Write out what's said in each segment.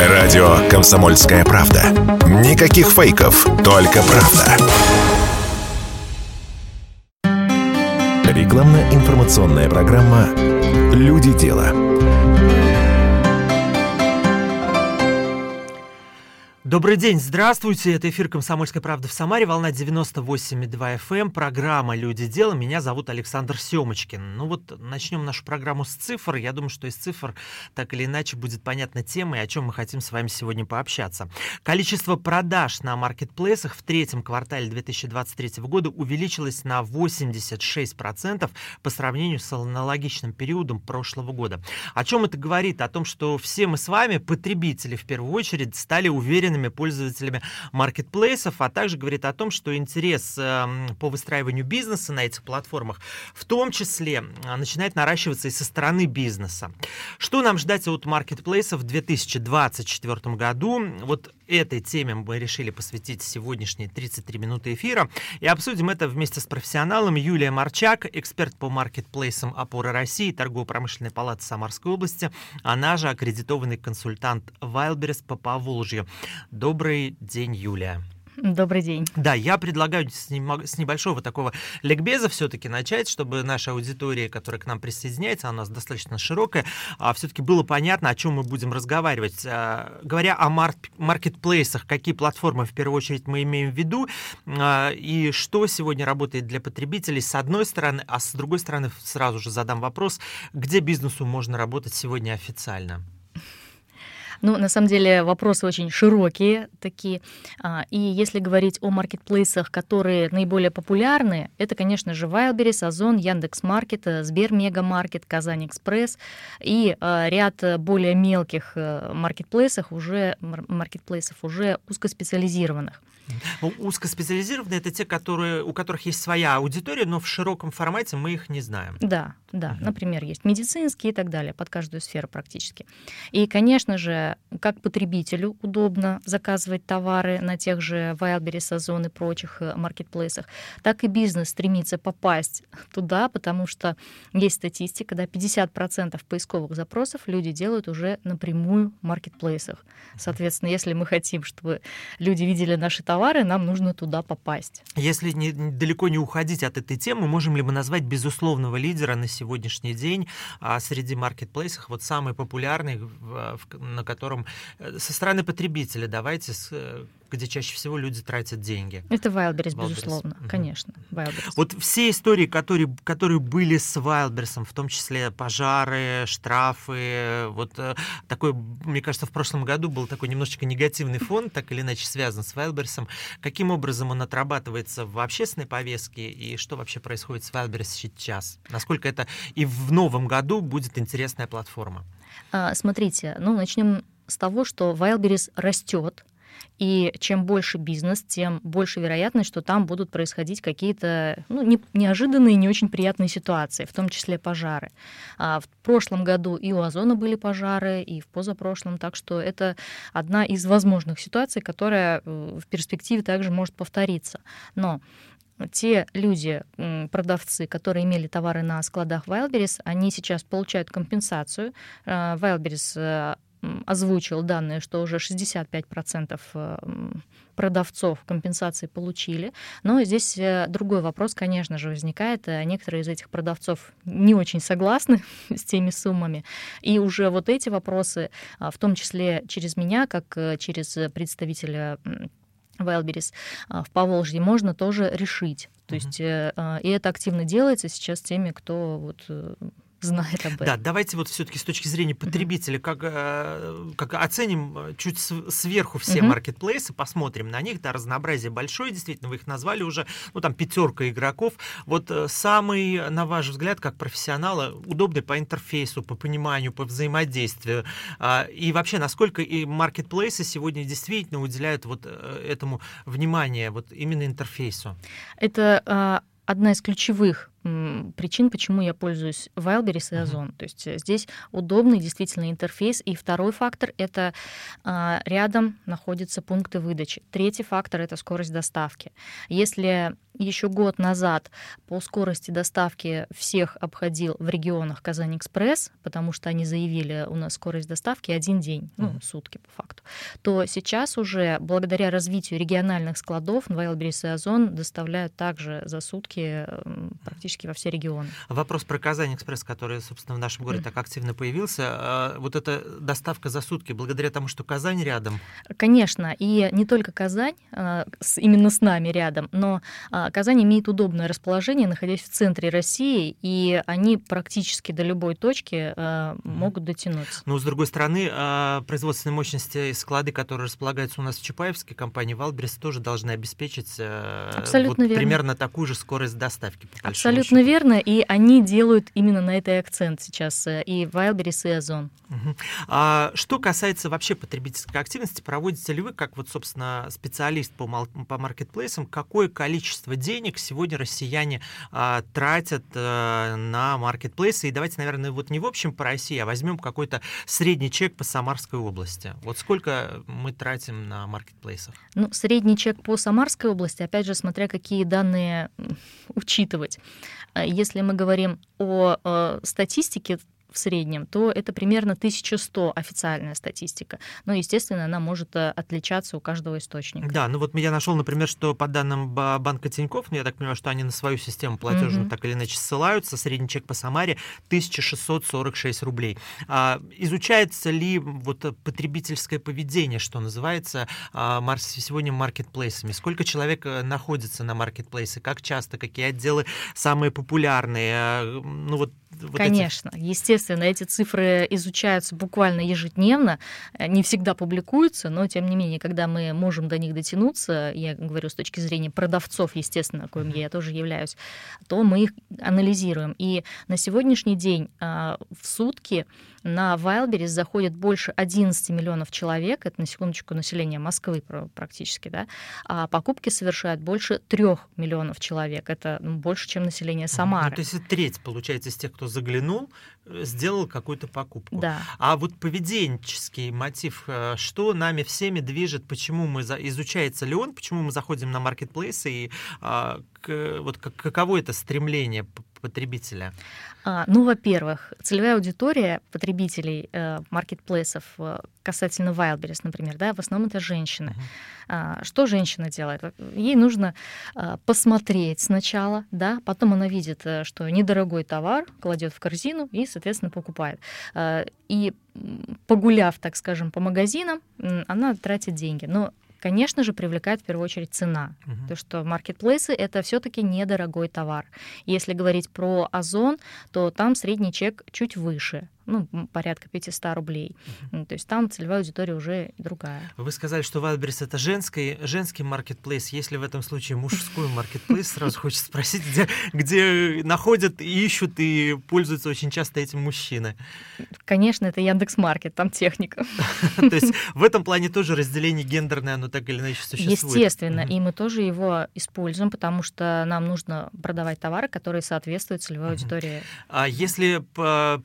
Радио «Комсомольская правда». Никаких фейков, только правда. Рекламно-информационная программа «Люди дела». Добрый день, здравствуйте. Это эфир «Комсомольской правды» в Самаре, волна 98,2 FM, эм, программа «Люди дела». Меня зовут Александр Семочкин. Ну вот начнем нашу программу с цифр. Я думаю, что из цифр так или иначе будет понятна тема и о чем мы хотим с вами сегодня пообщаться. Количество продаж на маркетплейсах в третьем квартале 2023 года увеличилось на 86% по сравнению с аналогичным периодом прошлого года. О чем это говорит? О том, что все мы с вами, потребители в первую очередь, стали уверены постоянными пользователями маркетплейсов, а также говорит о том, что интерес эм, по выстраиванию бизнеса на этих платформах в том числе э, начинает наращиваться и со стороны бизнеса. Что нам ждать от маркетплейсов в 2024 году? Вот этой теме мы решили посвятить сегодняшние 33 минуты эфира и обсудим это вместе с профессионалом Юлия Марчак, эксперт по маркетплейсам «Опора России», торгово-промышленной палаты Самарской области, она же аккредитованный консультант Wildberries по Поволжью. Добрый день, Юлия. Добрый день. Да, я предлагаю с, небольшого такого ликбеза все-таки начать, чтобы наша аудитория, которая к нам присоединяется, она у нас достаточно широкая, а все-таки было понятно, о чем мы будем разговаривать. А, говоря о маркетплейсах, какие платформы в первую очередь мы имеем в виду, а, и что сегодня работает для потребителей с одной стороны, а с другой стороны сразу же задам вопрос, где бизнесу можно работать сегодня официально? Ну, на самом деле вопросы очень широкие такие. А, и если говорить о маркетплейсах, которые наиболее популярны, это, конечно же, Wildberries, Озон, Яндекс.Маркет, Сбер Мегамаркет, Казань Экспресс и а, ряд более мелких э, маркетплейсов уже, маркетплейсов уже узкоспециализированных. Ну, узкоспециализированные это те, которые, у которых есть своя аудитория, но в широком формате мы их не знаем. Да, да. Угу. Например, есть медицинские и так далее, под каждую сферу практически. И, конечно же, как потребителю удобно заказывать товары на тех же Wildberries, Озон и прочих э, маркетплейсах, так и бизнес стремится попасть туда, потому что есть статистика, да, 50% поисковых запросов люди делают уже напрямую в маркетплейсах. Соответственно, если мы хотим, чтобы люди видели наши товары, товары, нам нужно туда попасть. Если не, далеко не уходить от этой темы, можем ли мы назвать безусловного лидера на сегодняшний день а, среди маркетплейсов, вот самый популярный, в, в, на котором э, со стороны потребителя, давайте с, э, где чаще всего люди тратят деньги. Это Wildberries, Wildberries. безусловно, угу. конечно. Wildberries. Вот все истории, которые, которые были с Wildberries, в том числе пожары, штрафы, вот э, такой, мне кажется, в прошлом году был такой немножечко негативный фон, так или иначе связан с Wildberries. Каким образом он отрабатывается в общественной повестке и что вообще происходит с Wildberries сейчас? Насколько это и в новом году будет интересная платформа? А, смотрите, ну начнем с того, что Wildberries растет, и чем больше бизнес, тем больше вероятность, что там будут происходить какие-то ну, не, неожиданные, не очень приятные ситуации, в том числе пожары. А в прошлом году и у Озона были пожары, и в позапрошлом, так что это одна из возможных ситуаций, которая э, в перспективе также может повториться. Но те люди, продавцы, которые имели товары на складах Wildberries, они сейчас получают компенсацию. Э, Wildberries э, озвучил данные, что уже 65% э, продавцов компенсации получили. Но здесь э, другой вопрос, конечно же, возникает. Э, некоторые из этих продавцов не очень согласны с теми суммами. И уже вот эти вопросы, а, в том числе через меня, как через представителя Wildberries в Поволжье можно тоже решить. То есть, uh-huh. и это активно делается сейчас теми, кто вот знает об этом. Да, давайте вот все-таки с точки зрения потребителя, как, э, как оценим э, чуть сверху все uh-huh. маркетплейсы, посмотрим на них, да, разнообразие большое, действительно, вы их назвали уже, ну, там, пятерка игроков. Вот э, самый, на ваш взгляд, как профессионала, удобный по интерфейсу, по пониманию, по взаимодействию, а, и вообще, насколько и маркетплейсы сегодня действительно уделяют вот этому внимание, вот именно интерфейсу? Это а, одна из ключевых причин, почему я пользуюсь Wildberries и Озон. Uh-huh. То есть э, здесь удобный действительно интерфейс. И второй фактор — это а, рядом находятся пункты выдачи. Третий фактор — это скорость доставки. Если еще год назад по скорости доставки всех обходил в регионах Казань-Экспресс, потому что они заявили, у нас скорость доставки один день, ну, mm-hmm. сутки по факту, то сейчас уже благодаря развитию региональных складов Wildberries и Озон доставляют также за сутки практически во все регионы. Вопрос про Казань-Экспресс, который, собственно, в нашем городе так активно появился. А, вот эта доставка за сутки, благодаря тому, что Казань рядом? Конечно, и не только Казань, а, именно с нами рядом, но а, Казань имеет удобное расположение, находясь в центре России, и они практически до любой точки могут дотянуться. Но, с другой стороны, производственные мощности и склады, которые располагаются у нас в Чапаевске, компания Wildberries тоже должны обеспечить э, Абсолютно вот верно. примерно такую же скорость доставки. Абсолютно счету. верно, и они делают именно на это акцент сейчас, э, и Wildberries, и Озон. Угу. А, что касается вообще потребительской активности, проводите ли вы, как вот, собственно, специалист по, по маркетплейсам, какое количество количество денег сегодня россияне а, тратят а, на маркетплейсы. И давайте, наверное, вот не в общем по России, а возьмем какой-то средний чек по Самарской области. Вот сколько мы тратим на маркетплейсах? Ну, средний чек по Самарской области, опять же, смотря какие данные учитывать. А если мы говорим о, о статистике, в среднем, то это примерно 1100 официальная статистика. Но, естественно, она может э, отличаться у каждого источника. Да, ну вот я нашел, например, что по данным банка Тинькофф, ну, я так понимаю, что они на свою систему платежную mm-hmm. так или иначе ссылаются, средний чек по Самаре 1646 рублей. А, изучается ли вот потребительское поведение, что называется, а, сегодня маркетплейсами? Сколько человек э, находится на маркетплейсе? Как часто? Какие отделы самые популярные? А, ну вот вот Конечно, эти... естественно, эти цифры изучаются буквально ежедневно, э, не всегда публикуются, но тем не менее, когда мы можем до них дотянуться, я говорю с точки зрения продавцов, естественно, коим я тоже являюсь, то мы их анализируем. И на сегодняшний день а, в сутки на Wildberries заходит больше 11 миллионов человек, это на секундочку население Москвы практически, да, а покупки совершают больше 3 миллионов человек, это ну, больше, чем население Самары. Ну, то есть треть, получается, из тех, кто заглянул, э, сделал какую-то покупку. Да. А вот поведенческий мотив, э, что нами всеми движет, почему мы, изучается ли он, почему мы заходим на маркетплейсы и а, вот каково это стремление потребителя? А, ну, во-первых, целевая аудитория потребителей э, маркетплейсов э, касательно Wildberries, например, да, в основном это женщины. Uh-huh. Что женщина делает? Ей нужно э, посмотреть сначала, да, потом она видит, э, что недорогой товар, кладет в корзину и, соответственно, покупает. Э, и погуляв, так скажем, по магазинам, она тратит деньги. Но конечно же, привлекает в первую очередь цена. Угу. То, что маркетплейсы — это все таки недорогой товар. Если говорить про Озон, то там средний чек чуть выше ну, порядка 500 рублей. Uh-huh. То есть там целевая аудитория уже другая. Вы сказали, что Wildberries это женский, женский маркетплейс. Если в этом случае мужской маркетплейс, сразу хочется спросить, где, где находят, ищут и пользуются очень часто этим мужчины? Конечно, это Яндекс Маркет, там техника. То есть в этом плане тоже разделение гендерное, оно так или иначе существует. Естественно, и мы тоже его используем, потому что нам нужно продавать товары, которые соответствуют целевой аудитории. А если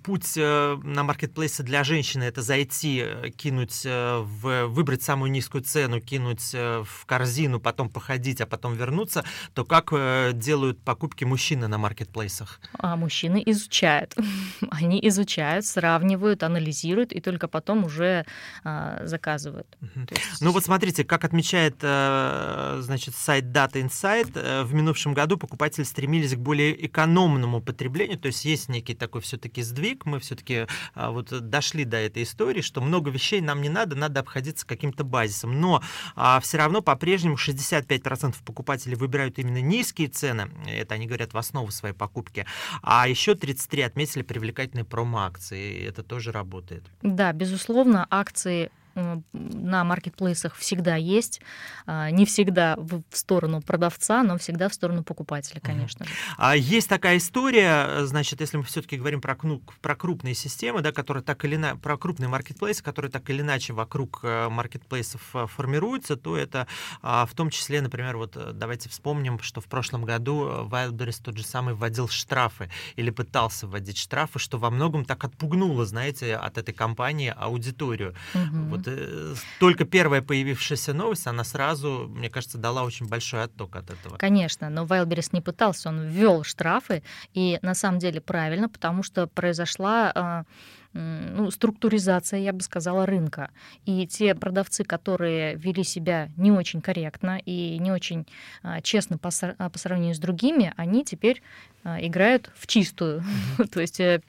путь э, на маркетплейсе для женщины это зайти, э, кинуть, э, в, выбрать самую низкую цену, кинуть э, в корзину, потом походить, а потом вернуться, то как делают покупки мужчины на маркетплейсах? А мужчины изучают. Они изучают, сравнивают, анализируют и только потом уже а, заказывают. Есть... Ну вот смотрите, как отмечает значит, сайт Data Insight, в минувшем году покупатели стремились к более экономному потреблению, то есть есть некий такой все-таки сдвиг, мы все-таки а, вот дошли до этой истории, что много вещей нам не надо, надо обходиться каким-то базисом. Но а, все равно по-прежнему 65% покупателей выбирают именно низкие цены, это они говорят в основу своей покупки, а еще 33 отметили привлекательные промо-акции, это тоже работает. Да, безусловно, акции на маркетплейсах всегда есть. А, не всегда в сторону продавца, но всегда в сторону покупателя, конечно же. А есть такая история, значит, если мы все-таки говорим про, про крупные системы, да, которые так или иначе, про крупные маркетплейсы, которые так или иначе вокруг э, маркетплейсов э, формируются, то это а, в том числе, например, вот э, давайте вспомним, что в прошлом году Wildberries тот же самый вводил штрафы или пытался вводить штрафы, что во многом так отпугнуло, знаете, от этой компании аудиторию. Угу. Вот только первая появившаяся новость, она сразу, мне кажется, дала очень большой отток от этого. Конечно, но Wildberries не пытался, он ввел штрафы, и на самом деле правильно, потому что произошла а, ну, структуризация, я бы сказала, рынка. И те продавцы, которые вели себя не очень корректно и не очень а, честно по, по сравнению с другими, они теперь а, играют в чистую. То есть э,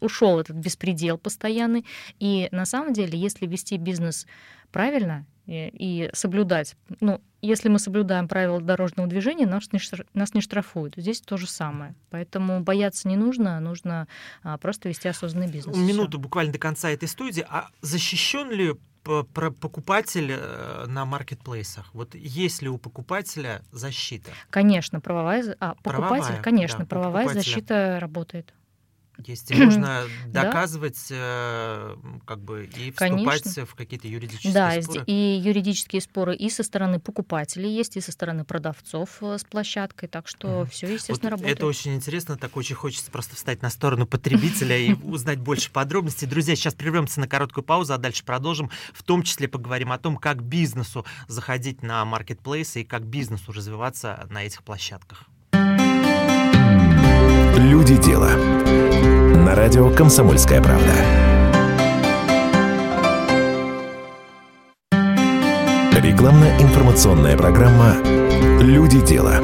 ушел этот беспредел постоянный. И на самом деле, если вести бизнес правильно и соблюдать, ну, если мы соблюдаем правила дорожного движения, нас не, нас не штрафуют. Здесь то же самое. Поэтому бояться не нужно, нужно а, просто вести осознанный бизнес. Минуту Всё. буквально до конца этой студии. А защищен ли покупатель э, на маркетплейсах? Вот есть ли у покупателя защита? Конечно, правовая, а, покупатель, правовая, конечно, да, правовая защита работает. Есть, и можно доказывать, э, как бы, и вступать Конечно. в какие-то юридические да, споры. Да, и юридические споры и со стороны покупателей есть, и со стороны продавцов э, с площадкой, так что все, естественно, вот работает. Это очень интересно, так очень хочется просто встать на сторону потребителя и узнать больше подробностей. Друзья, сейчас прервемся на короткую паузу, а дальше продолжим. В том числе поговорим о том, как бизнесу заходить на маркетплейсы и как бизнесу развиваться на этих площадках. Люди дела. На радио Комсомольская правда. Рекламно-информационная программа Люди дела.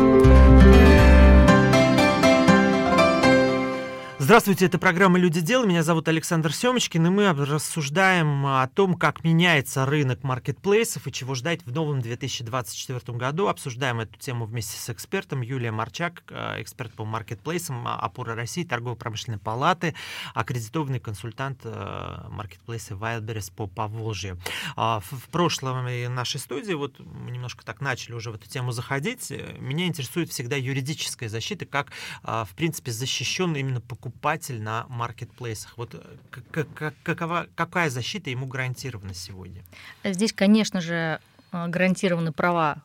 Здравствуйте, это программа «Люди дела». Меня зовут Александр Семочкин, и мы рассуждаем о том, как меняется рынок маркетплейсов и чего ждать в новом 2024 году. Обсуждаем эту тему вместе с экспертом Юлия Марчак, э, эксперт по маркетплейсам опора России, торгово-промышленной палаты, аккредитованный консультант э, маркетплейса Wildberries по Поволжью. А, в прошлом нашей студии, вот мы немножко так начали уже в эту тему заходить, меня интересует всегда юридическая защита, как, а, в принципе, защищен именно покупатель покупатель на маркетплейсах. Вот э, какова, какая защита ему гарантирована сегодня? Здесь, конечно же, э, гарантированы права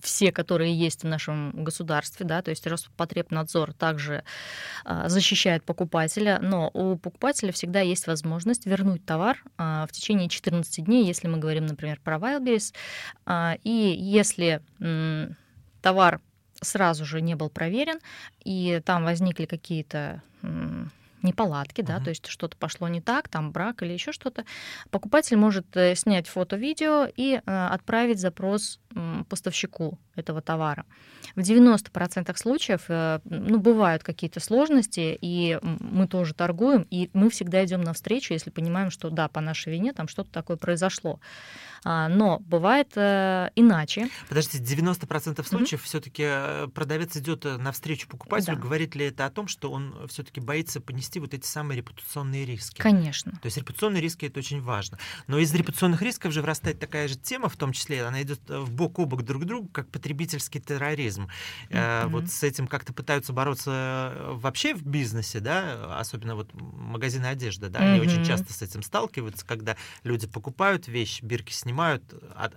все, которые есть в нашем государстве, да, то есть Роспотребнадзор также э, защищает покупателя, но у покупателя всегда есть возможность вернуть товар в течение 14 дней, если мы говорим, например, про Wildberries, и если товар сразу же не был проверен, и там возникли какие-то неполадки, да, uh-huh. то есть что-то пошло не так, там брак или еще что-то, покупатель может э, снять фото-видео и э, отправить запрос поставщику этого товара. В 90% случаев э, ну, бывают какие-то сложности, и мы тоже торгуем, и мы всегда идем навстречу, если понимаем, что да, по нашей вине там что-то такое произошло. А, но бывает э, иначе. Подождите, 90% случаев mm-hmm. все-таки э, продавец идет навстречу покупателю. Да. Говорит ли это о том, что он все-таки боится понести вот эти самые репутационные риски? Конечно. То есть репутационные риски это очень важно. Но из репутационных рисков же вырастает такая же тема, в том числе, она идет в бок о бок друг другу, как потребительский терроризм. Mm-hmm. Вот с этим как-то пытаются бороться э, вообще в бизнесе, да, особенно вот магазины одежды, да, mm-hmm. они очень часто с этим сталкиваются, когда люди покупают вещи, бирки снимают,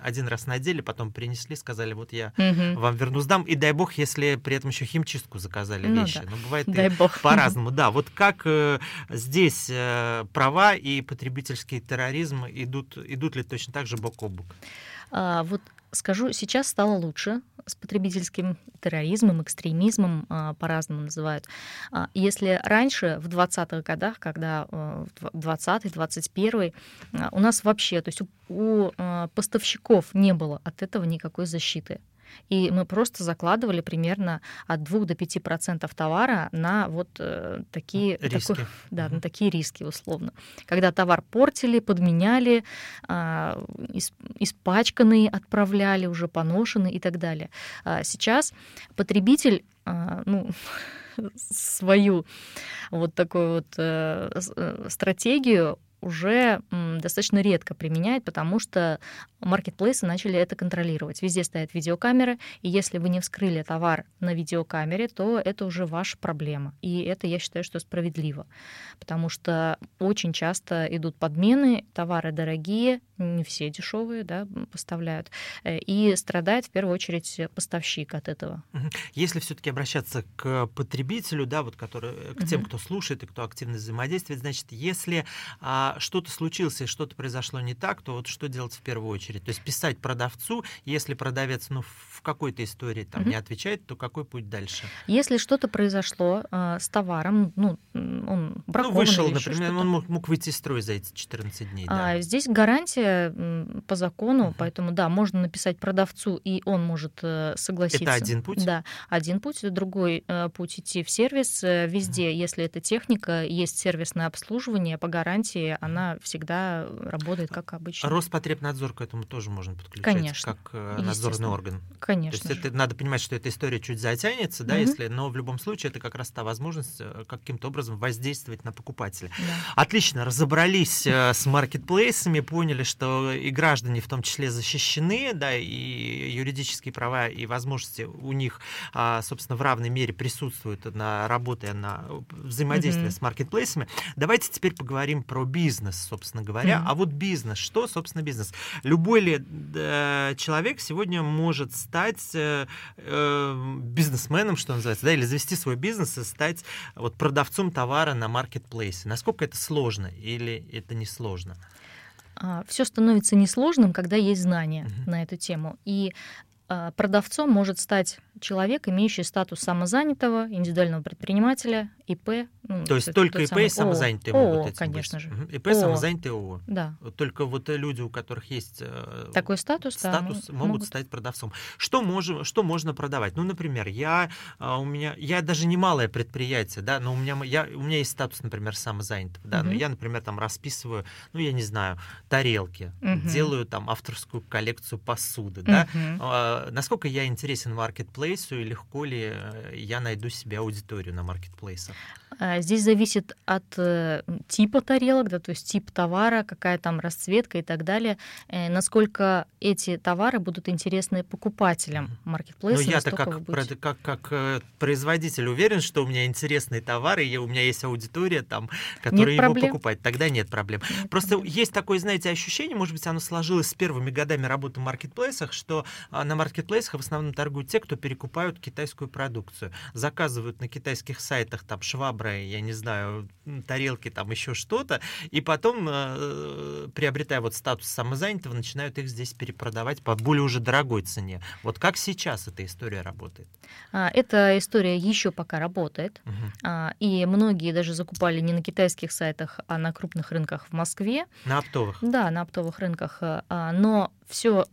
один раз надели, потом принесли, сказали, вот я mm-hmm. вам верну сдам, и дай бог, если при этом еще химчистку заказали ну, вещи. Да. Ну, бывает дай бог. по-разному. Да, вот как э, здесь э, права и потребительский терроризм идут, идут ли точно так же бок о бок? А, вот Скажу, сейчас стало лучше с потребительским терроризмом, экстремизмом, а, по-разному называют. А, если раньше, в 20-х годах, когда 20-21 а, у нас вообще, то есть у поставщиков не было от этого никакой защиты. И мы просто закладывали примерно от 2 до 5 процентов товара на вот э, такие, риски. Такой, да, на такие риски условно. Когда товар портили, подменяли, э, испачканный отправляли, уже поношенный и так далее. А сейчас потребитель, э, ну, свою вот такую вот э, э стратегию уже достаточно редко применяет, потому что маркетплейсы начали это контролировать. Везде стоят видеокамеры, и если вы не вскрыли товар на видеокамере, то это уже ваша проблема. И это, я считаю, что справедливо, потому что очень часто идут подмены, товары дорогие, не все дешевые, да, поставляют, э, и страдает в первую очередь поставщик от этого. Если все-таки обращаться к потребителю, да, вот который, э, к тем, кто слушает и кто активно взаимодействует, значит, если а, что-то случилось и что-то произошло не так, то вот что делать в первую очередь? То есть писать продавцу, если продавец, ну, в какой-то истории там не отвечает, то какой путь дальше? Если что-то произошло а, с товаром, ну, он бракован Ну, вышел, или например, он мог, мог выйти из строя за эти 14 дней, да. А, здесь гарантия м, по закону, поэтому да, можно написать продавцу, и он может э, согласиться. Это один путь? Да, один путь, другой э, путь идти в сервис. Э, Везде, если это техника, есть сервисное обслуживание по гарантии, она всегда работает как обычно. Роспотребнадзор к этому тоже можно подключать, Конечно, как э, надзорный орган. Конечно. То есть же. это надо понимать, что эта история чуть затянется, да, Мгм. если, но в любом случае это как раз та возможность э, каким-то образом воздействовать на покупателя. Да. Отлично, разобрались э, с маркетплейсами, поняли, что и граждане в том числе защищены, да, и юридические права и возможности у них, а, собственно, в равной мере присутствуют на работе, на взаимодействии Мгм. с маркетплейсами. Давайте теперь поговорим про бизнес, собственно говоря. Мгм. А вот бизнес, что, собственно, бизнес? Любой ли э, человек сегодня может стать э, э, бизнесменом, что называется, да, или завести свой бизнес и стать вот продавцом товара на маркетплейсе. Насколько это сложно или это не сложно? Все становится несложным, когда есть знания Мгм. на эту тему. И а, продавцом может стать человек, имеющий статус самозанятого, индивидуального предпринимателя, ИП. ну, То есть только ИП самый и самозанятые ООО, могут этим конечно быть. же. ИП, ООО. самозанятые ООО. Да. Только вот э, люди, у которых есть э, Такой статус, да, статус, мо- могут, могут. стать продавцом. Что, можем, что можно продавать? Ну, например, я, а, у меня, я даже не малое предприятие, да, но у меня, я, у меня есть статус, например, самозанятого, да, но я, например, там расписываю, ну, я не знаю, тарелки, делаю там авторскую коллекцию посуды, да. А, насколько я интересен маркетплейсу и легко ли э, я найду себе аудиторию на маркетплейсах? А, Здесь зависит от э, типа тарелок, да, то есть тип товара, какая там расцветка и так далее, э, насколько эти товары будут интересны покупателям Ну, маркетплейса. я-то настолько как, будете- как, как производитель уверен, что у меня интересные товары, и у меня есть аудитория, там, которая его проблем. покупает. Тогда нет проблем. Нет Просто проблем. есть такое, знаете, ощущение, может быть, оно сложилось с первыми годами работы в маркетплейсах, что а, на маркетплейсах в основном торгуют те, кто перекупают китайскую продукцию. Заказывают на китайских сайтах там швабры, я не знаю, тарелки, там еще что-то, и потом, э, приобретая вот статус самозанятого, начинают их здесь перепродавать по более уже дорогой цене. Вот как сейчас эта история работает? А, Эта история еще пока работает. А, И многие даже закупали не на китайских сайтах, а на крупных рынках в Москве. На оптовых. Да, на оптовых рынках. э, а, Но все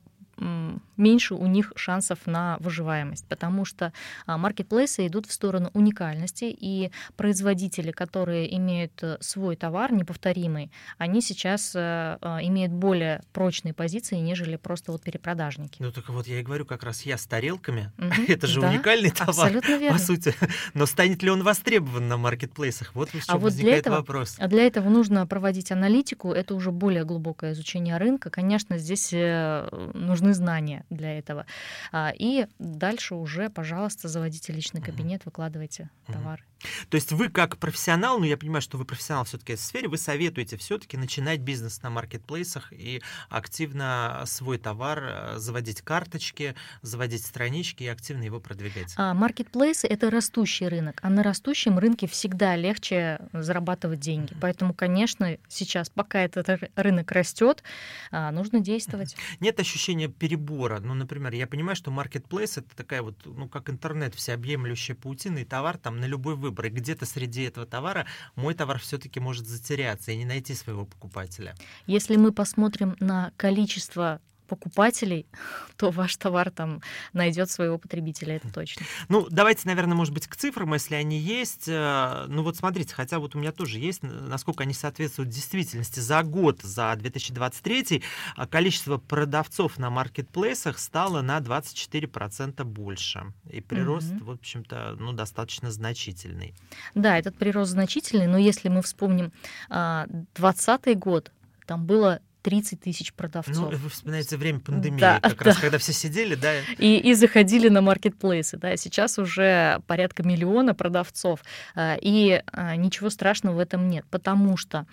меньше у них шансов на выживаемость, потому что а, маркетплейсы идут в сторону уникальности, и производители, которые имеют э, свой товар неповторимый, они сейчас э, э, имеют более прочные позиции, нежели просто вот перепродажники. Ну, только вот я и говорю как раз я с тарелками. Мгм, Это же да, уникальный товар, Абсолютно верно. по сути. Но станет ли он востребован на маркетплейсах? Вот в чем А вот для возникает этого- вопрос. А для этого нужно проводить аналитику, это уже более глубокое изучение рынка. Конечно, здесь э, нужны знания для этого. А, И дальше уже, пожалуйста, заводите личный кабинет, выкладывайте товары. То есть вы как профессионал, ну я понимаю, что вы профессионал все-таки в этой сфере, вы советуете все-таки начинать бизнес на маркетплейсах и активно свой товар, э, заводить карточки, заводить странички и активно его продвигать. А Маркетплейсы — это растущий рынок, а на растущем рынке всегда легче зарабатывать деньги. Поэтому, конечно, сейчас, пока этот рынок растет, а, нужно действовать. Нет ощущения перебора. Ну, например, я понимаю, что маркетплейс это такая вот, ну, как интернет, всеобъемлющая паутина, и товар там на любой выбор. И где-то среди этого товара мой товар все-таки может затеряться и не найти своего покупателя. Если мы посмотрим на количество покупателей, то ваш товар там найдет своего потребителя, это точно. Ну, давайте, наверное, может быть, к цифрам, если они есть. Э, Ну вот смотрите, хотя вот у меня тоже есть, насколько они соответствуют действительности. За год, за 2023, а, количество продавцов на маркетплейсах стало на 24% больше. И прирост, Мгм. в общем-то, ну, достаточно значительный. Да, этот прирост значительный, но если мы вспомним 2020 год, там было 30 тысяч продавцов. Ну, вы вспоминаете время пандемии, да, как да. раз когда все сидели, да? И, и заходили на маркетплейсы, да, сейчас уже порядка миллиона продавцов, а, и а, ничего страшного в этом нет, потому что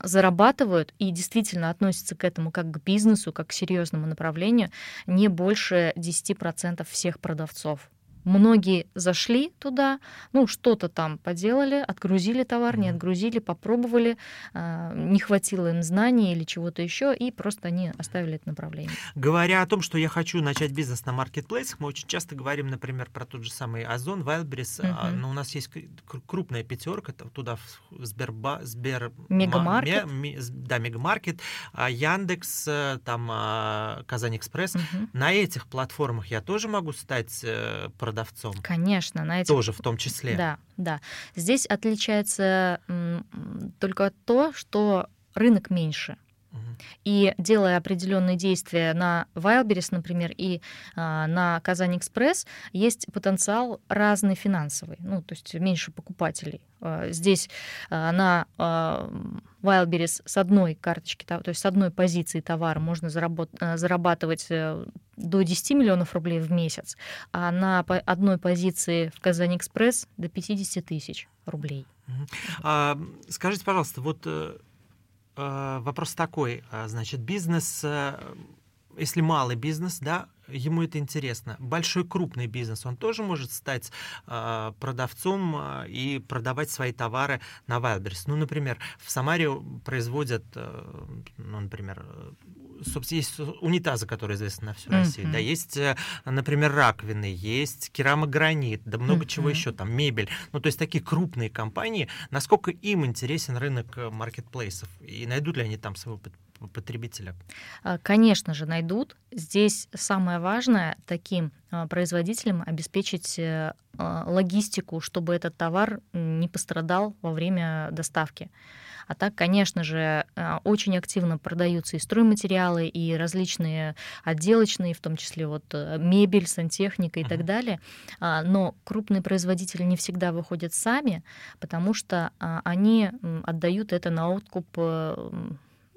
зарабатывают и действительно относятся к этому как к бизнесу, как к серьезному направлению не больше 10% всех продавцов. Многие зашли туда, ну, что-то там поделали, отгрузили товар, не отгрузили, попробовали, а, не хватило им знаний или чего-то еще, и просто они оставили это направление. Говоря о том, что я хочу начать бизнес на маркетплейсах, мы очень часто говорим, например, про тот же самый Озон, Wildberries, uh-huh. но у нас есть крупная пятерка, туда Сберба, Сбер... Мегамаркет. Ме, да, Мегамаркет, а, Яндекс, э, там а, Казань Экспресс. Uh-huh. На этих платформах я тоже могу стать э, продавцом. Конечно, на этих... Тоже в том числе. Да, да. Здесь отличается только то, что рынок меньше. И делая определенные действия на Wildberries, например, и а, на Казань Экспресс, есть потенциал разный финансовый, ну, то есть меньше покупателей. А, здесь а, на а, Wildberries с одной карточки, то есть с одной позиции товара можно а, зарабатывать э, до 10 миллионов рублей в месяц, а на одной позиции в Казань Экспресс до 50 тысяч рублей. А, скажите, пожалуйста, вот Э, вопрос такой, э, значит, бизнес, э, если малый бизнес, да, ему это интересно. Большой крупный бизнес, он тоже может стать продавцом и продавать свои товары на Wildberries. Ну, например, в Самаре производят, ну, например, собственно, есть унитазы, которые известны на всю Россию, mm-hmm. да, есть, э, например, раковины, есть керамогранит, да много mm-hmm. чего еще, там, мебель. Ну, то есть такие крупные компании, насколько им интересен рынок э, маркетплейсов, и найдут ли они там своего потребителя? А, конечно же, найдут. Здесь самое важное таким а, производителям обеспечить э, а, логистику, чтобы этот товар не пострадал во время доставки. А так, конечно же, очень активно продаются и стройматериалы, и различные отделочные, в том числе вот э, мебель, сантехника и uh-huh. так далее. Но крупные производители не всегда выходят сами, потому что они отдают это на откуп э,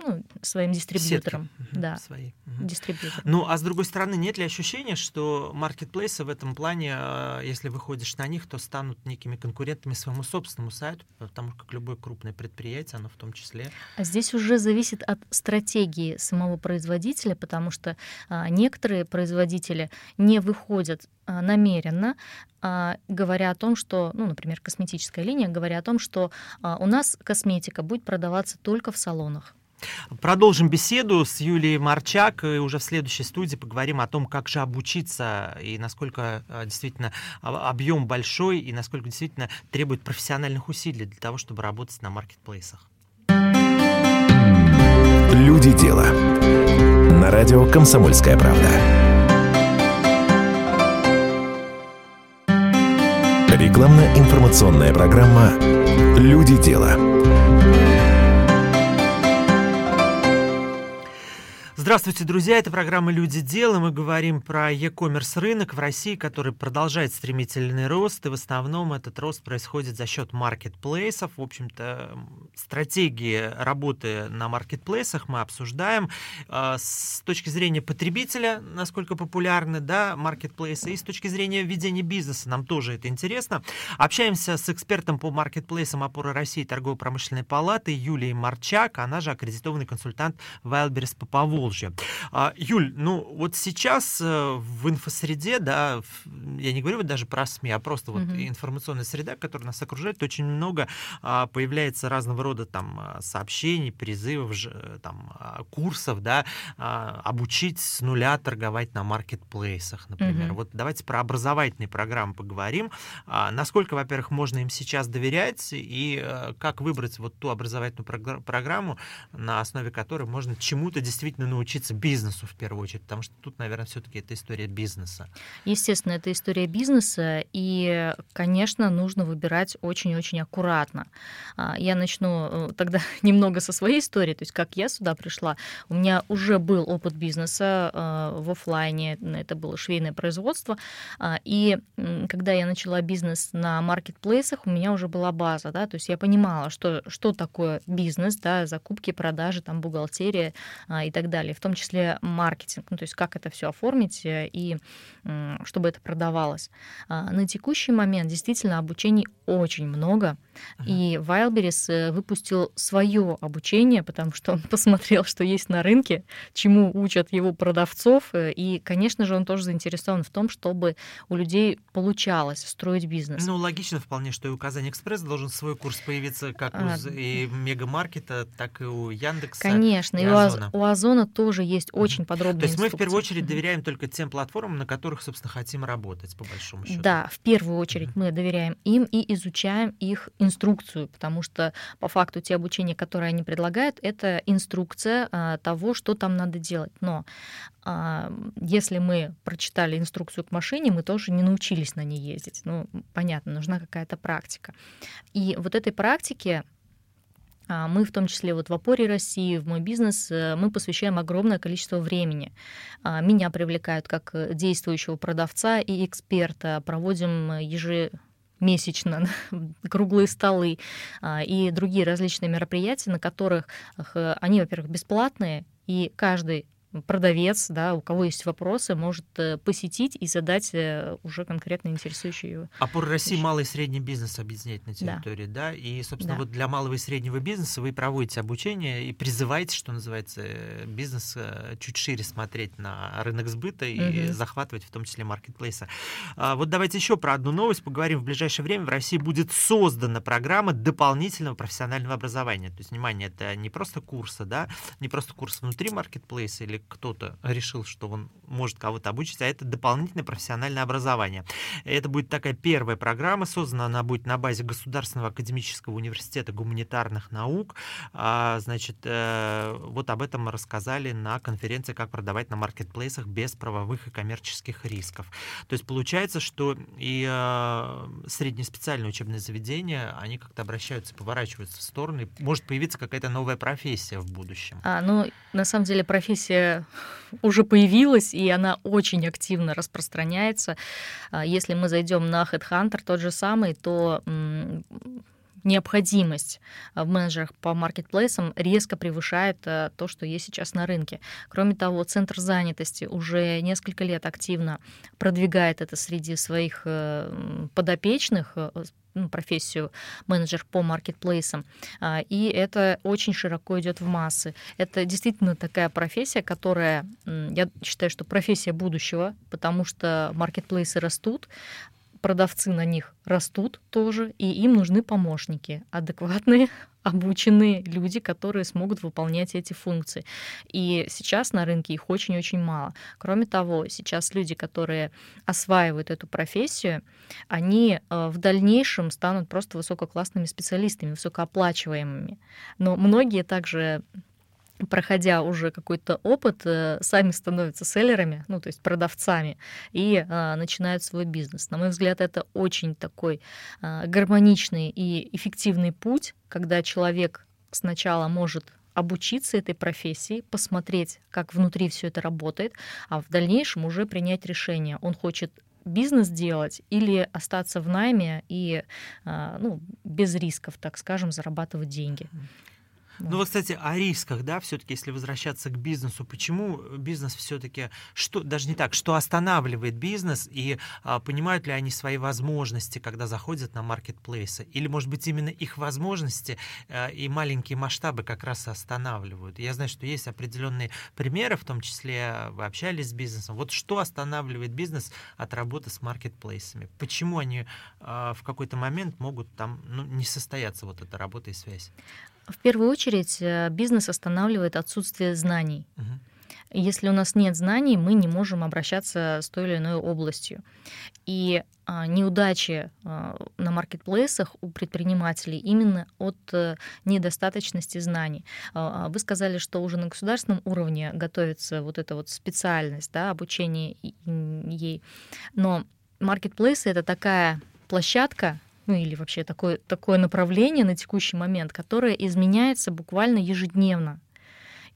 ну, своим дистрибьюторам. Сетки. Да, свои. Угу. Дистрибьюторам. Ну, а с другой стороны, нет ли ощущения, что маркетплейсы в этом плане, а, если выходишь на них, то станут некими конкурентами своему собственному сайту, потому как любое крупное предприятие, оно в том числе. А здесь уже зависит от стратегии самого производителя, потому что а, некоторые производители не выходят а, намеренно, а, говоря о том, что, ну, например, косметическая линия, говоря о том, что а, у нас косметика будет продаваться только в салонах. Продолжим беседу с Юлией Марчак и уже в следующей студии поговорим о том, как же обучиться и насколько а, действительно объем большой и насколько действительно требует профессиональных усилий для того, чтобы работать на маркетплейсах. Люди дела. На радио Комсомольская правда. Рекламно-информационная программа «Люди дела». Здравствуйте, друзья! Это программа «Люди. Дела». Мы говорим про e-commerce рынок в России, который продолжает стремительный рост, и в основном этот рост происходит за счет маркетплейсов. В общем-то, стратегии работы на маркетплейсах мы обсуждаем а, с точки зрения потребителя, насколько популярны да, маркетплейсы, и с точки зрения ведения бизнеса. Нам тоже это интересно. Общаемся с экспертом по маркетплейсам опоры России торгово-промышленной палаты Юлией Марчак, она же аккредитованный консультант Wildberries по позже. А, Юль, ну вот сейчас э, в инфосреде, да, я не говорю вот даже про СМИ, а просто вот mm-hmm. информационная среда, которая нас окружает, очень много а, появляется разного рода там а, сообщений, призывов, там курсов, да, обучить с нуля торговать на маркетплейсах, например. Mm-hmm. Вот давайте про образовательные программы поговорим. Насколько, во-первых, можно им сейчас доверять и э, как выбрать вот ту образовательную программу, на основе которой можно чему-то действительно научиться бизнесу в первую очередь? Потому что тут, наверное, все-таки это история бизнеса. Естественно, это история бизнеса, и, конечно, нужно выбирать очень-очень аккуратно. А, я начну э, тогда немного со своей истории, то есть как я сюда пришла. У меня уже был опыт бизнеса э, в офлайне, это было швейное производство, а, и когда я начала бизнес на маркетплейсах, у меня уже была база, да, то есть я понимала, что, что такое бизнес, да, закупки, продажи, там, бухгалтерия а, и так далее, в том числе маркетинг, ну, то есть как это все оформить э, и чтобы это продавалось. А, на текущий момент действительно обучений очень много, и Wildberries э, выпустил свое обучение, потому что он посмотрел, что есть на рынке, чему учат его продавцов, э, и, конечно же, он тоже заинтересован в том, чтобы у людей получалось строить бизнес. Ну, логично вполне, что и у Казань Экспресс должен свой курс появиться как у а, и Мегамаркета, так и у Яндекса. Конечно, и, и у Озона. у Озона тоже есть очень подробные То есть мы в первую очередь доверяем только тем платформам, на которых, собственно, хотим работать, по большому счету. Да, в первую очередь мы доверяем им и изучаем их инструкцию, потому что по факту те обучения, которые они предлагают, это инструкция а, того, что там надо делать. Но а, если мы прочитали инструкцию к машине, мы тоже не научились на ней ездить. Ну, понятно, нужна какая-то практика. И вот этой практике а, мы в том числе вот в опоре России, в мой бизнес, э, мы посвящаем огромное количество времени. А, меня привлекают как действующего продавца и эксперта, проводим ежемесячно круглые столы а, и другие различные мероприятия, на которых они, во-первых, бесплатные, и каждый продавец, да, у кого есть вопросы, может э, посетить и задать э, уже конкретно интересующие его. Опора России малый и средний бизнес объединять на территории, да, да? и, собственно, да. вот для малого и среднего бизнеса вы проводите обучение и призываете, что называется, э, бизнес чуть шире смотреть на рынок сбыта и угу. захватывать в том числе маркетплейсы. А, вот давайте еще про одну новость поговорим. В ближайшее время в России будет создана программа дополнительного профессионального образования. То есть, внимание, это не просто курсы, да, не просто курсы внутри маркетплейса или кто-то решил, что он может кого-то обучить, а это дополнительное профессиональное образование. Это будет такая первая программа, создана она будет на базе Государственного академического университета гуманитарных наук. А, значит, э, вот об этом мы рассказали на конференции «Как продавать на маркетплейсах без правовых и коммерческих рисков». То есть получается, что и э, среднеспециальные учебные заведения, они как-то обращаются, поворачиваются в стороны, может появиться какая-то новая профессия в будущем. А, ну, на самом деле профессия уже появилась, и она очень активно распространяется. А, если мы зайдем на Headhunter тот же самый, то необходимость в менеджерах по маркетплейсам резко превышает э, то, что есть сейчас на рынке. Кроме того, Центр занятости уже несколько лет активно продвигает это среди своих э, подопечных, э, ну, профессию менеджер по маркетплейсам. А, и это очень широко идет в массы. Это действительно такая профессия, которая, я считаю, что профессия будущего, потому что маркетплейсы растут, продавцы на них растут тоже, и им нужны помощники, адекватные, обученные люди, которые смогут выполнять эти функции. И сейчас на рынке их очень-очень мало. Кроме того, сейчас люди, которые осваивают эту профессию, они э, в дальнейшем станут просто высококлассными специалистами, высокооплачиваемыми. Но многие также проходя уже какой-то опыт, э, сами становятся селлерами, ну, то есть продавцами, и а, начинают свой бизнес. На мой взгляд, это очень такой а, гармоничный и эффективный путь, когда человек сначала может обучиться этой профессии, посмотреть, как внутри все это работает, а в дальнейшем уже принять решение. Он хочет бизнес делать или остаться в найме и ну, без рисков, так скажем, зарабатывать деньги. Ну вот, кстати, о рисках, да, все-таки, если возвращаться к бизнесу, почему бизнес все-таки, что, даже не так, что останавливает бизнес и а, понимают ли они свои возможности, когда заходят на маркетплейсы, или, может быть, именно их возможности а, и маленькие масштабы как раз останавливают. Я знаю, что есть определенные примеры, в том числе вы общались с бизнесом. Вот что останавливает бизнес от работы с маркетплейсами? Почему они а, в какой-то момент могут там ну, не состояться вот эта работа и связь? В первую очередь э, бизнес останавливает отсутствие знаний. Угу. Если у нас нет знаний, мы не можем обращаться с той или иной областью. И а, неудачи а, на маркетплейсах у предпринимателей именно от э, недостаточности знаний. А, вы сказали, что уже на государственном уровне готовится вот эта вот специальность, да, обучение ей. Но маркетплейсы — это такая площадка, ну или вообще такое, такое направление на текущий момент, которое изменяется буквально ежедневно.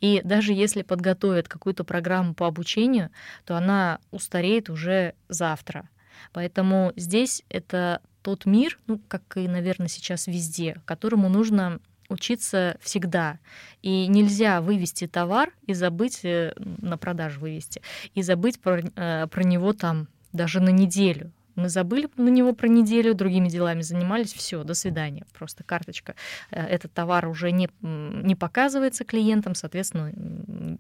И даже если подготовят какую-то программу по обучению, то она устареет уже завтра. Поэтому здесь это тот мир, ну, как и, наверное, сейчас везде, которому нужно учиться всегда. И нельзя вывести товар и забыть, э, на продажу вывести, и забыть про, э, про него там даже на неделю. Мы забыли на него про неделю, другими делами занимались, все, до свидания. Просто карточка. Э, этот товар уже не, не показывается клиентам, соответственно,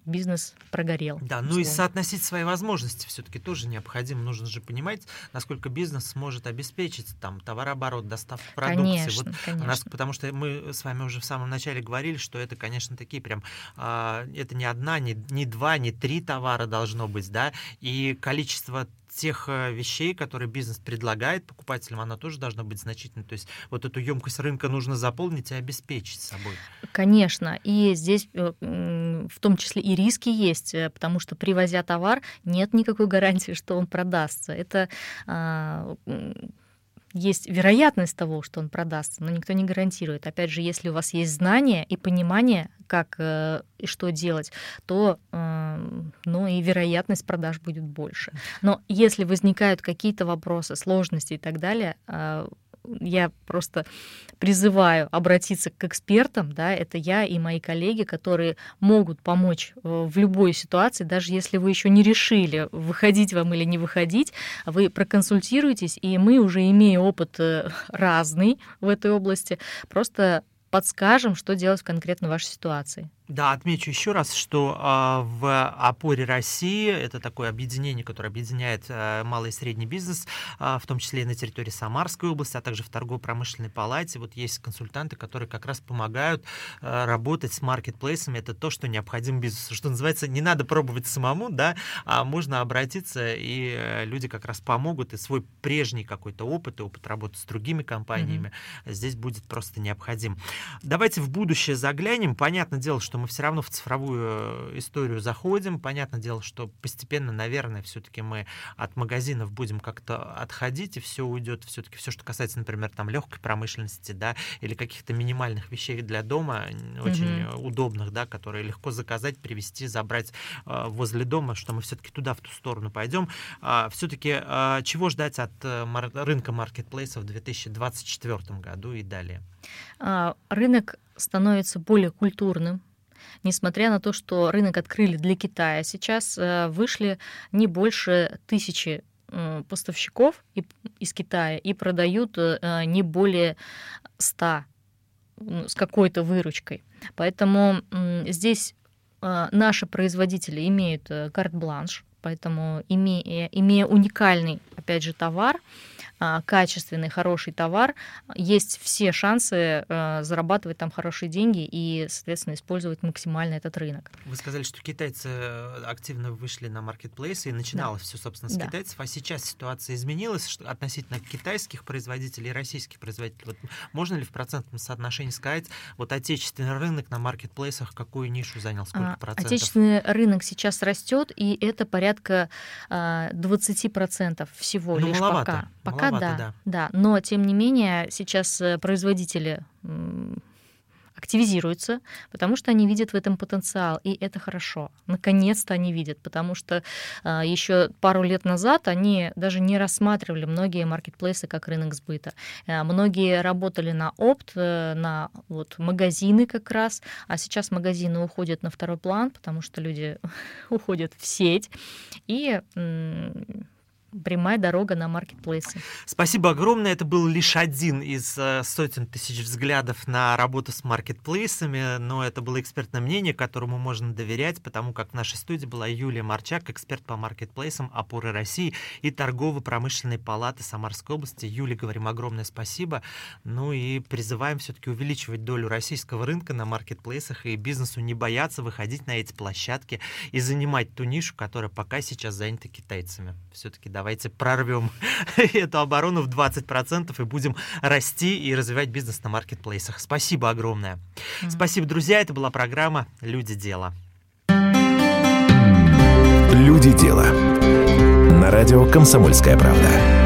бизнес прогорел. Да, ну и соотносить свои возможности все-таки тоже необходимо. Нужно же понимать, насколько бизнес сможет обеспечить там товарооборот, доставку продукции. Конечно, вот конечно. Нас, потому что мы с вами уже в самом начале говорили, что это, конечно, такие прям, э, это не одна, не, не два, не три товара должно быть, да, и количество тех э, вещей, которые бизнес предлагает покупателям, она тоже должна быть значительной. То есть вот эту емкость рынка нужно заполнить и обеспечить собой. Конечно. И здесь э, в том числе и риски есть, э, потому что привозя товар, нет никакой гарантии, что он продастся. Это а, есть вероятность того, что он продастся, но никто не гарантирует. Опять же, если у вас есть знания и понимание, как э, и что делать, то э, ну, и вероятность продаж будет больше. Но если возникают какие-то вопросы, сложности и так далее, э, я просто призываю обратиться к экспертам, да, это я и мои коллеги, которые могут помочь э, в любой ситуации, даже если вы еще не решили, выходить вам или не выходить, вы проконсультируетесь, и мы уже имея опыт э, разный в этой области, просто подскажем, что делать в конкретно вашей ситуации. Да, отмечу еще раз, что э, в опоре России это такое объединение, которое объединяет э, малый и средний бизнес, э, в том числе и на территории Самарской области, а также в торгово-промышленной палате. Вот есть консультанты, которые как раз помогают э, работать с маркетплейсами. Это то, что необходимо бизнесу. Что называется, не надо пробовать самому, да, а можно обратиться, и э, люди как раз помогут, и свой прежний какой-то опыт, и опыт работы с другими компаниями mm-hmm. здесь будет просто необходим. Давайте в будущее заглянем. Понятное дело, что мы все равно в цифровую э, историю заходим. Понятное дело, что постепенно, наверное, все-таки мы от магазинов будем как-то отходить, и все уйдет, все-таки все, что касается, например, там легкой промышленности, да, или каких-то минимальных вещей для дома, очень mm-hmm. удобных, да, которые легко заказать, привезти, забрать э, возле дома, что мы все-таки туда, в ту сторону пойдем. Э, а, все-таки э, чего ждать от э, мар- рынка маркетплейсов в 2024 году и далее? А, рынок становится более культурным, несмотря на то, что рынок открыли для Китая, сейчас э, вышли не больше тысячи поставщиков из Китая и продают э, не более 100 с какой-то выручкой. Поэтому здесь э, наши производители имеют карт-бланш, поэтому имея, имея уникальный, опять же, товар, качественный, хороший товар, есть все шансы э, зарабатывать там хорошие деньги и, соответственно, использовать максимально этот рынок. Вы сказали, что китайцы э, активно вышли на маркетплейсы и начиналось да. все, собственно, с да. китайцев, а сейчас ситуация изменилась что, относительно китайских производителей и российских производителей. Вот можно ли в процентном соотношении сказать, вот отечественный рынок на маркетплейсах какую нишу занял, сколько а, процентов? Отечественный рынок сейчас растет, и это порядка 20% а, всего ну, лишь маловато, пока. Пока да, да, да. Но тем не менее сейчас э, производители активизируются, потому что они видят в этом потенциал, и это хорошо. Наконец-то они видят, потому что а, еще пару лет назад они даже не рассматривали многие маркетплейсы как рынок сбыта. А, многие работали на опт, э, на вот, магазины как раз, а сейчас магазины уходят на второй план, потому что люди уходят в сеть, и прямая дорога на маркетплейсы. Спасибо огромное. Это был лишь один из э, сотен тысяч взглядов на работу с маркетплейсами, но это было экспертное мнение, которому можно доверять, потому как в нашей студии была Юлия Марчак, эксперт по маркетплейсам опоры России и торгово-промышленной палаты Самарской области. Юле говорим огромное спасибо. Ну и призываем все-таки увеличивать долю российского рынка на маркетплейсах и бизнесу не бояться выходить на эти площадки и занимать ту нишу, которая пока сейчас занята китайцами. Все-таки Давайте прорвем эту оборону в 20% и будем расти и развивать бизнес на маркетплейсах. Спасибо огромное. Mm-hmm. Спасибо, друзья. Это была программа «Люди. Дела». «Люди. Дела». На радио «Комсомольская правда».